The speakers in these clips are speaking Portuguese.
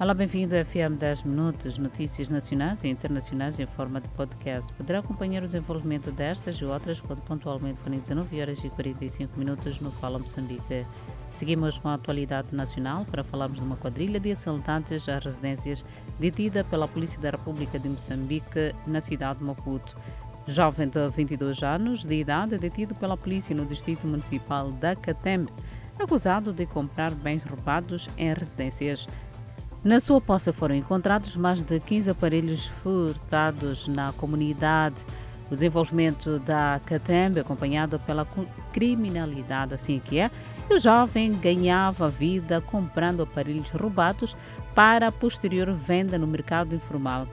Olá, bem-vindo ao FM 10 Minutos, notícias nacionais e internacionais em forma de podcast. Poderá acompanhar o desenvolvimento destas e outras quando pontualmente forem 19 horas e 45 minutos no Fala Moçambique. Seguimos com a atualidade nacional para falarmos de uma quadrilha de assaltantes a residências detida pela Polícia da República de Moçambique na cidade de Maputo. Jovem de 22 anos de idade detido pela polícia no distrito municipal da Catembe, acusado de comprar bens roubados em residências. Na sua posse foram encontrados mais de 15 aparelhos furtados na comunidade. O desenvolvimento da Catembe, acompanhado pela criminalidade, assim que é, e o jovem ganhava vida comprando aparelhos roubados para a posterior venda no mercado informal.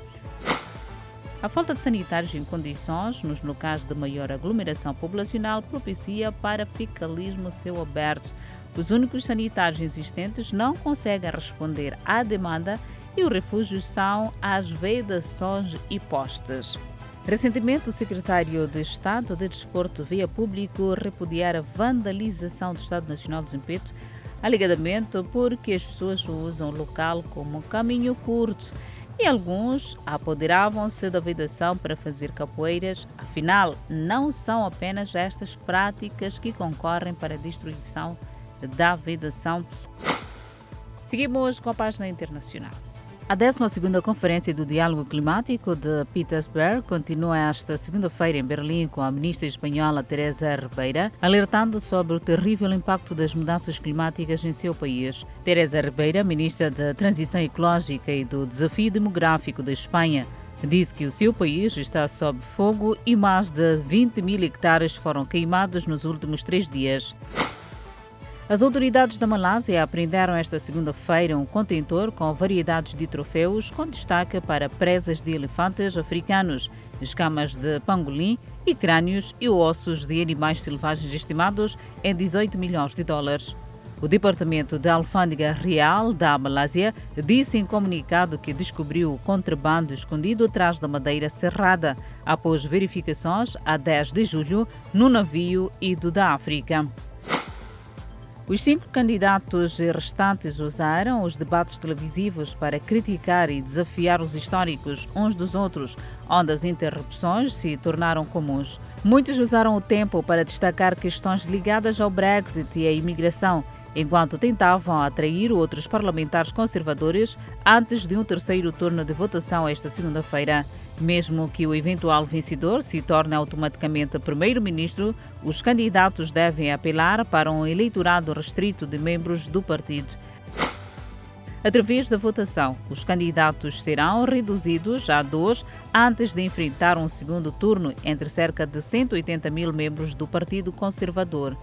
A falta de sanitários em condições nos locais de maior aglomeração populacional propicia paraficalismo céu aberto os únicos sanitários existentes não conseguem responder à demanda e os refúgios são as vedações e postes. Recentemente, o secretário de Estado de Desporto veio a público repudiar a vandalização do Estado Nacional de Zimpeto, alegadamente porque as pessoas usam o local como caminho curto e alguns apoderavam-se da vedação para fazer capoeiras. Afinal, não são apenas estas práticas que concorrem para a destruição da vedação. Seguimos com a página internacional. A 12ª Conferência do Diálogo Climático de Petersburg continua esta segunda-feira em Berlim com a ministra espanhola Teresa Ribeira, alertando sobre o terrível impacto das mudanças climáticas em seu país. Teresa Ribeira, ministra da Transição Ecológica e do Desafio Demográfico da Espanha, disse que o seu país está sob fogo e mais de 20 mil hectares foram queimados nos últimos três dias. As autoridades da Malásia apreenderam esta segunda-feira um contentor com variedades de troféus com destaque para presas de elefantes africanos, escamas de pangolim e crânios e ossos de animais selvagens estimados em 18 milhões de dólares. O Departamento da Alfândega Real da Malásia disse em comunicado que descobriu o contrabando escondido atrás da madeira serrada, após verificações a 10 de julho no navio ido da África. Os cinco candidatos restantes usaram os debates televisivos para criticar e desafiar os históricos uns dos outros, onde as interrupções se tornaram comuns. Muitos usaram o tempo para destacar questões ligadas ao Brexit e à imigração, enquanto tentavam atrair outros parlamentares conservadores antes de um terceiro turno de votação esta segunda-feira. Mesmo que o eventual vencedor se torne automaticamente primeiro-ministro, os candidatos devem apelar para um eleitorado restrito de membros do partido. Através da votação, os candidatos serão reduzidos a dois antes de enfrentar um segundo turno entre cerca de 180 mil membros do Partido Conservador.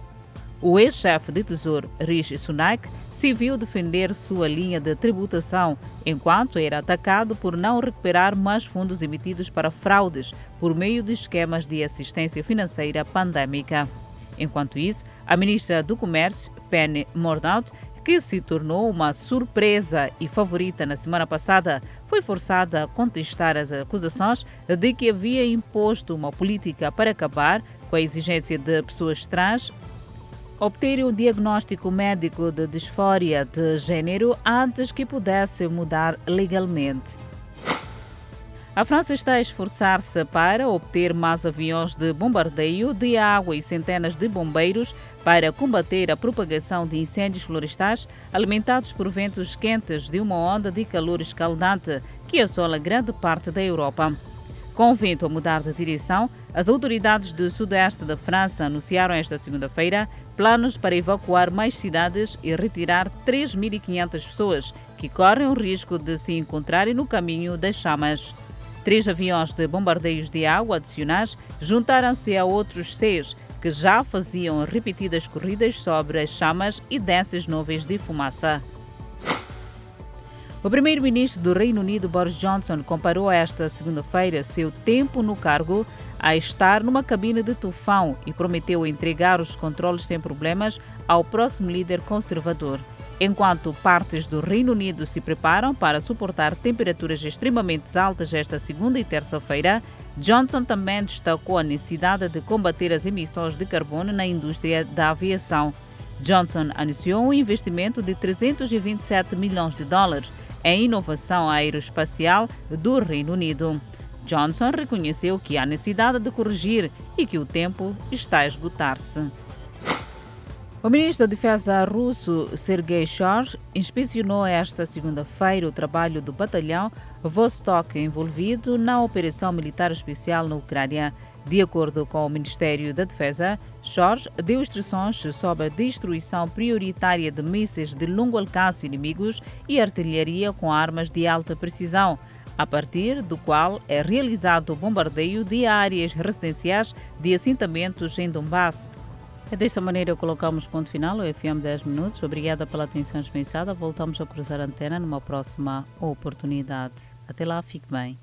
O ex-chefe de Tesouro, Rishi Sunak, se viu defender sua linha de tributação, enquanto era atacado por não recuperar mais fundos emitidos para fraudes por meio de esquemas de assistência financeira pandêmica. Enquanto isso, a ministra do Comércio, Penny Mordaunt, que se tornou uma surpresa e favorita na semana passada, foi forçada a contestar as acusações de que havia imposto uma política para acabar com a exigência de pessoas trans obter o diagnóstico médico de disfória de gênero antes que pudesse mudar legalmente. A França está a esforçar-se para obter mais aviões de bombardeio de água e centenas de bombeiros para combater a propagação de incêndios florestais alimentados por ventos quentes de uma onda de calor escaldante que assola grande parte da Europa. Com o vento a mudar de direção, as autoridades do sudeste da França anunciaram esta segunda-feira planos para evacuar mais cidades e retirar 3.500 pessoas que correm o risco de se encontrarem no caminho das chamas. Três aviões de bombardeios de água adicionais juntaram-se a outros seis que já faziam repetidas corridas sobre as chamas e densas nuvens de fumaça. O primeiro-ministro do Reino Unido, Boris Johnson, comparou esta segunda-feira seu tempo no cargo a estar numa cabine de tufão e prometeu entregar os controles sem problemas ao próximo líder conservador. Enquanto partes do Reino Unido se preparam para suportar temperaturas extremamente altas esta segunda e terça-feira, Johnson também destacou a necessidade de combater as emissões de carbono na indústria da aviação. Johnson anunciou um investimento de 327 milhões de dólares em inovação aeroespacial do Reino Unido. Johnson reconheceu que há necessidade de corrigir e que o tempo está a esgotar-se. O ministro da Defesa russo Sergei Shoigu inspecionou esta segunda-feira o trabalho do batalhão Vostok envolvido na operação militar especial na Ucrânia. De acordo com o Ministério da Defesa, Shoigu deu instruções sobre a destruição prioritária de mísseis de longo alcance inimigos e artilharia com armas de alta precisão, a partir do qual é realizado o bombardeio de áreas residenciais de assentamentos em Donbass. É desta maneira colocamos ponto final ao FM 10 Minutos. Obrigada pela atenção dispensada. Voltamos a cruzar a antena numa próxima oportunidade. Até lá, fique bem.